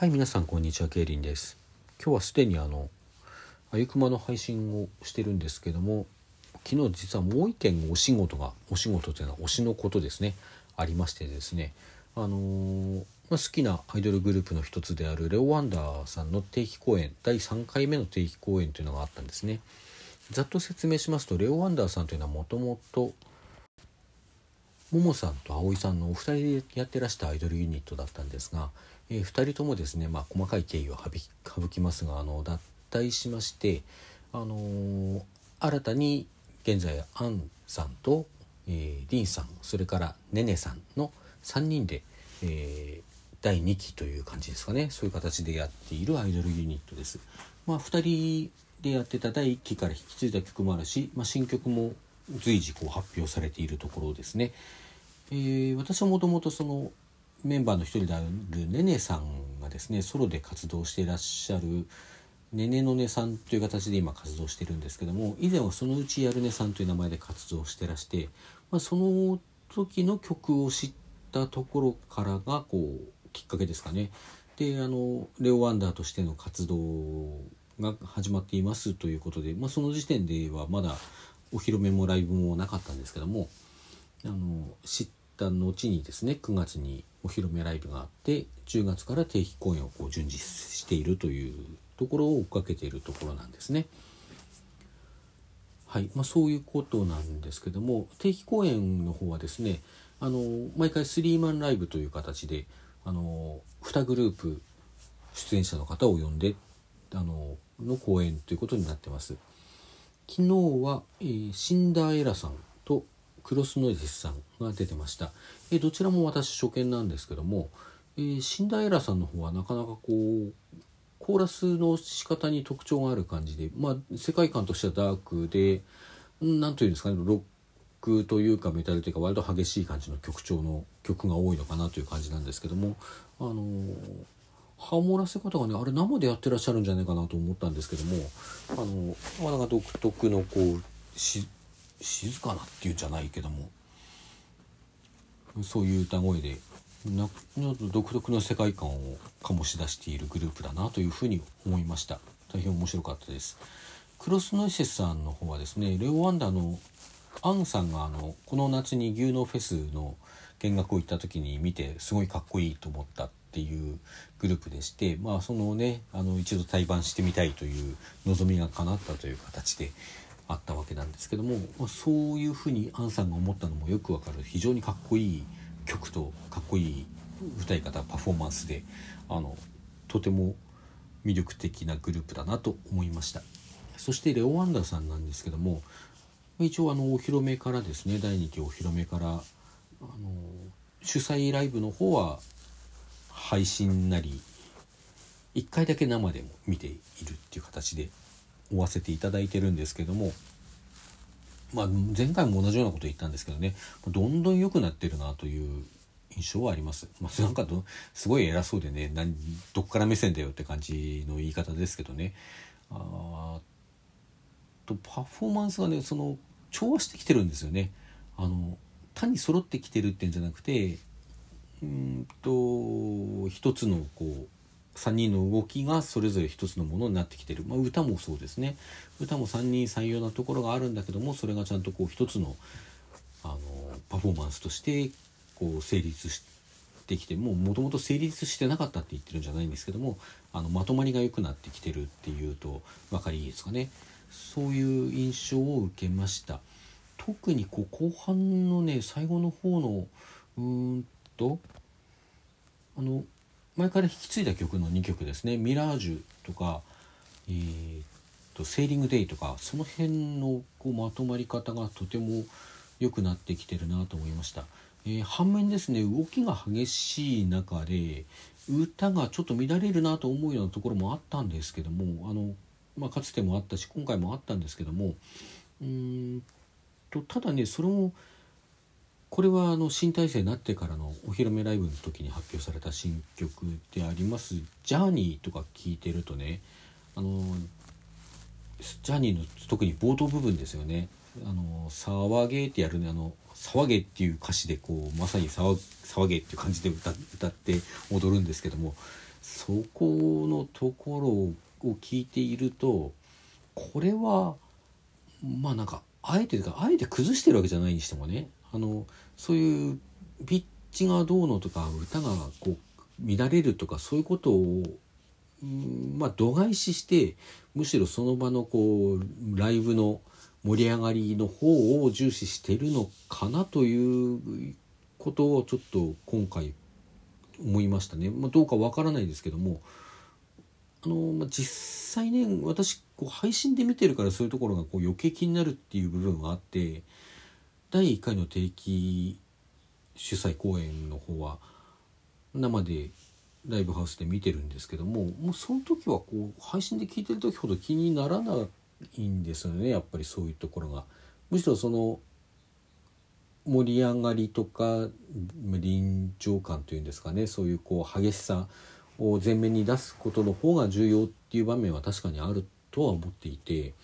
はい皆さんこんにちはケイリンです。今日はすでにあのあゆくまの配信をしてるんですけども昨日実はもう一件お仕事がお仕事というのは推しのことですね。ありましてですね。あのー、まあ、好きなアイドルグループの一つであるレオ・ワンダーさんの定期公演第3回目の定期公演というのがあったんですね。ざっと説明しますとレオ・ワンダーさんというのはもともとももさんと葵さんのお二人でやってらしたアイドルユニットだったんですが、えー、2人ともですね、まあ、細かい経緯を省きますがあの脱退しまして、あのー、新たに現在アンさんと、えー、リンさんそれからねねさんの3人で、えー、第2期という感じですかねそういう形でやっているアイドルユニットです。まあ、2人でやってた第1期から引き継いだ曲もあるし、まあ、新曲も随時こう発表されているところですね。えー、私はもともとそのメンバーの一人であるねねさんがですねソロで活動していらっしゃるねねのねさんという形で今活動してるんですけども以前はそのうちやるねさんという名前で活動してらして、まあ、その時の曲を知ったところからがこうきっかけですかね。であのレオ・ワンダーとしての活動が始まっていますということで、まあ、その時点ではまだお披露目もライブもなかったんですけどもあの知った後にですね9月にお披露目ライブがあって10月から定期公演をこう順次しているというところを追っかけているところなんですね。はいまあ、そういうことなんですけども定期公演の方はですねあの毎回スリーマンライブという形であの2グループ出演者の方を呼んであのの公演ということになってます。昨日は、えー、シンダーエラさんとクロスノイズさんが出てました、え、どちらも私初見なんですけども、えー、シンダエラさんの方はなかなかこうコーラスの仕方に特徴がある感じで、まあ、世界観としてはダークで何というんですかねロックというかメタルというか割と激しい感じの曲調の曲が多いのかなという感じなんですけどもあのーハモらせ方がねあれ生でやってらっしゃるんじゃないかなと思ったんですけどもあのなかなか独特のこうし静かなっていうんじゃないけども。そういう歌声でな独特の世界観を醸し出しているグループだなというふうに思いました。大変面白かったです。クロスノイセスさんの方はですねレオ・ワンダのアンさんがあのこの夏に牛農フェスの見学を行った時に見てすごいかっこいいと思ったっていうグループでしてまあそのねあの一度対バンしてみたいという望みが叶ったという形であったわけなんですけども、まあ、そういうふうにアンさんが思ったのもよくわかる。非常にかっこいい曲とかっこいい歌い方パフォーマンスであのとても魅力的なグループだなと思いました。そしてレオ・ワンダーさんなんですけども一応あのお披露目からですね第2期お披露目からあの主催ライブの方は配信なり1回だけ生でも見ているっていう形で追わせていただいてるんですけどもまあ前回も同じようなこと言ったんですけどねどんどん良くなってるなという印象はあります。まあ、なんかどすごい偉そうでね何どっから目線だよって感じの言い方ですけどねあとパフォーマンスがねその調和してきてるんですよね。あの単に揃ってきてるってんじゃなくてうんと一つのこう3人の動きがそれぞれ一つのものになってきてる、まあ、歌もそうですね。歌も3人3様なところがあるんだけどもそれがちゃんとこう一つのあのパフォーマンスとしてこう成立してきてももともと成立してなかったって言ってるんじゃないんですけどもあのまとまりが良くなってきてるっていうと分かりいいですかね。そういう印象を受けました。特にこう後半のね最後の方のうーんとあの前から引き継いだ曲の2曲ですね「ミラージュ」とか「えー、とセーリング・デイ」とかその辺のこうまとまり方がとても良くなってきてるなと思いました。えー、反面ですね動きが激しい中で歌がちょっと乱れるなと思うようなところもあったんですけどもあの、まあ、かつてもあったし今回もあったんですけどもうんとただねそれもこれはあの新体制になってからのお披露目ライブの時に発表された新曲であります「ジャーニー」とか聞いてるとねあのジャーニーの特に冒頭部分ですよね。あの騒げってやるねあの騒げっていう歌詞でこうまさに騒騒げっていう感じで歌歌って踊るんですけどもそこのところを聞いているとこれはまあなんかあえてというかあえて崩してるわけじゃないにしてもねあのそういうピッチがどうのとか歌がこう乱れるとかそういうことをまあ度外視してむしろその場のこうライブの盛り上がりの方を重視してるのかなということをちょっと今回思いましたね、まあ、どうかわからないですけどもあの、まあ、実際ね私こう配信で見てるからそういうところがこう余計気になるっていう部分があって第1回の定期主催公演の方は生でライブハウスで見てるんですけどももうその時はこう配信で聞いてる時ほど気にならないんですよねやっぱりそういうところが。むしろその盛り上がりとか臨場感というんですかねそういうこう激しさを前面に出すことの方が重要っていう場面は確かにあるとは思っていて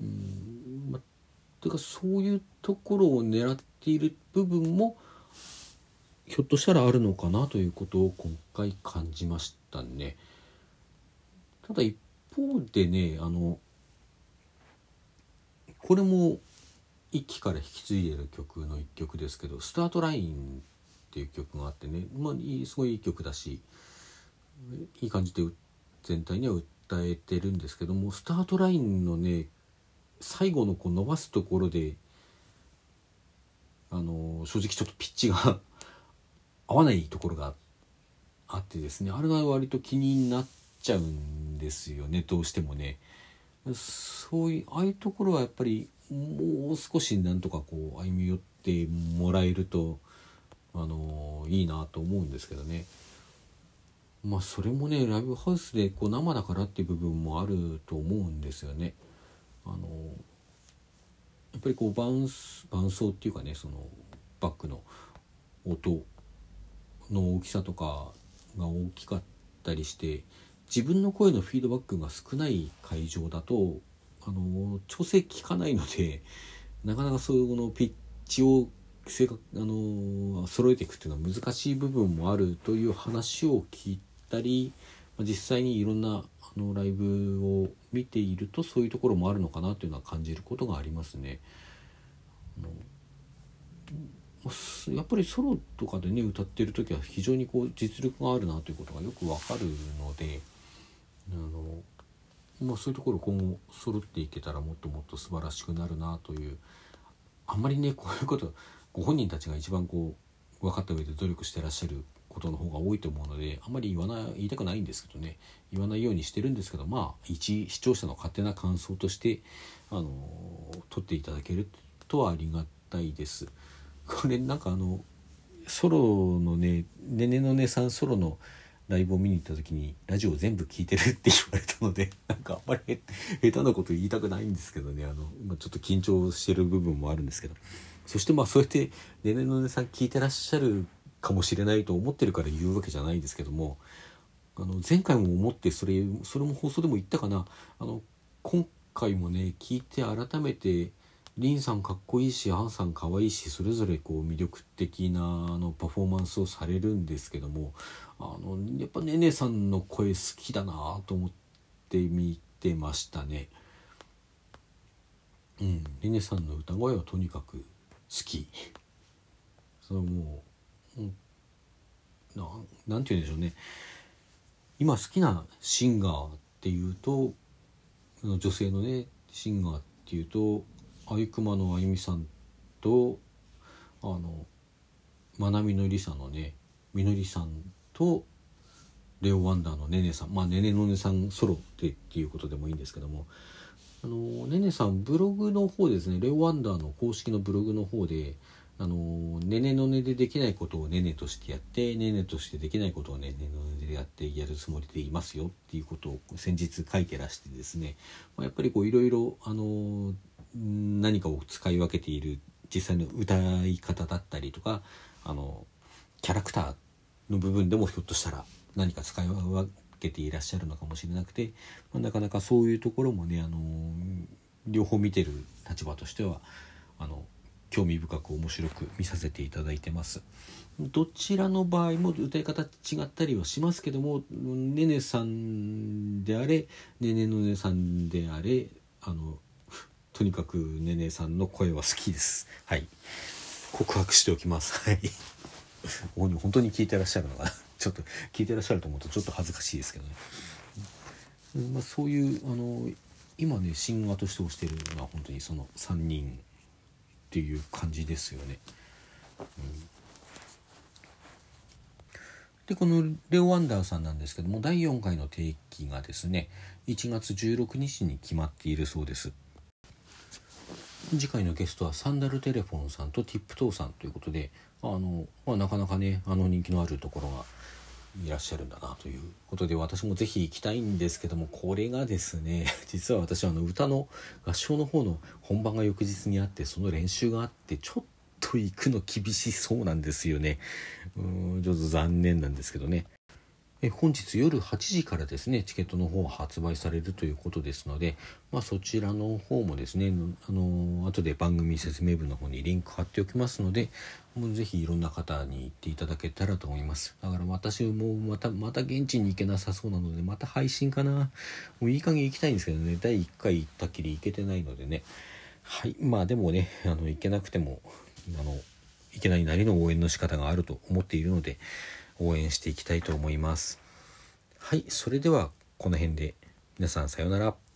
うんまというかそういうところを狙っている部分もひょっとしたらあるのかなということを今回感じましたね。ただ一方でねあのこれも一期から引き継いでる曲の一曲ですけど「スタートライン」っていう曲があってね、まあ、すごいいい曲だしいい感じで全体には訴えてるんですけどもスタートラインのね最後のこう伸ばすところであの正直ちょっとピッチが 合わないところがあってですねあれが割と気になっちゃうんですよねどうしてもね。そういうああいうところはやっぱりもう少しなんとかこう歩み寄ってもらえるとあのいいなと思うんですけどね。まあそれもねライブハウスでこう生だからっていう部分もあると思うんですよね。あのやっぱりこう伴伴奏っていうかねそのバックの音の大きさとかが大きかったりして自分の声のフィードバックが少ない会場だとあの調整効かないのでなかなかそういうのピッチを正確あの揃えていくっていうのは難しい部分もあるという話を聞いたり実際にいろんなあのライブを見ているとそういうところもあるのかなというのは感じることがありますね。やっぱりソロとかでね歌ってる時は非常にこう実力があるなということがよくわかるのであのまあ、そういうところ今後揃っていけたらもっともっと素晴らしくなるなというあんまりねこういうことご本人たちが一番こう分かった上で努力してらっしゃることの方が多いと思うのであんまり言わない言いたくないんですけどね。言わないようにしてるんですけどまあ一視聴者の勝手な感想としてあの取っていただけるとはありがたいです。これなんかあのソロのねねねのねさんソロのライブを見に行った時にラジオ全部聞いてるって言われたので なんかあんまり下手なこと言いたくないんですけどね。あの、ちょっと緊張してる部分もあるんですけど。そしてまあそうやってねねのねさん聞いてらっしゃるかもしれないと思ってるから言うわけじゃないんですけどもあの前回も思ってそれそれも放送でも言ったかなあの今回もね聞いて改めてリンさんかっこいいしアンさんかわいいしそれぞれこう魅力的なあのパフォーマンスをされるんですけどもあのやっぱねねさんの声好きだなと思って見てましたね。うん、ねねさんの歌声はとにかく好き。そのもう、うん、ななんて言うんでしょうね。今好きなシンガーっていうと女性のねシンガーっていうとあゆくまのあゆみさんとあのまなみのりさんのねみのりさんとレオ・ワンダーのねねさん。まあねねのねさんソロでっていうことでもいいんですけども。あのねねさんブログの方ですねレオ・ワンダーの公式のブログの方であのねねのねでできないことをねねとしてやってねねとしてできないことをねねのねでやってやるつもりでいますよっていうことを先日書いてらしてですね、まあ、やっぱりこういろいろあの何かを使い分けている実際の歌い方だったりとかあのキャラクターの部分でもひょっとしたら何か使い分けていらっしゃるのかもしれなくて、まあ、なかなかそういうところもねあの両方見てる立場としてはあの興味深く面白く見させていただいてます。どちらの場合も歌い方違ったりはしますけどもねねさんであれねねのねさんであれあのとにかくねねさんの声は好きです。はい。告白しておきます。はい。本当に聞いてらっしゃるのかな？ちょっと聞いてらっしゃると思うとちょっと恥ずかしいですけどね、まあ、そういうあの今ねシンガーとして推してるのは本当にその3人っていう感じですよね。うんでこのレオ・ワンダーさんなんですけども第4回の定期がですね1月16日に決まっているそうです次回のゲストはサンダルテレフォンさんとティップトーさんということであの、まあ、なかなかねあの人気のあるところがいらっしゃるんだなということで私も是非行きたいんですけどもこれがですね 実は私はあの歌の合唱の方の本番が翌日にあってその練習があってちょっと行くの厳しそうなんですよね。うんちょっと残念なんですけどね。本日夜8時からですねチケットの方発売されるということですので、まあ、そちらの方もですねあの後で番組説明文の方にリンク貼っておきますのでもうぜひいろんな方に行っていただけたらと思います。だから私もまたまた現地に行けなさそうなのでまた配信かな。もういい加減行きたいんですけどね第1回行ったきり行けてないのでね。はいまあでもねあの行けなくてもあのいけないなりの応援の仕方があると思っているので応援していきたいと思います。はい、それではこの辺で皆さんさようなら。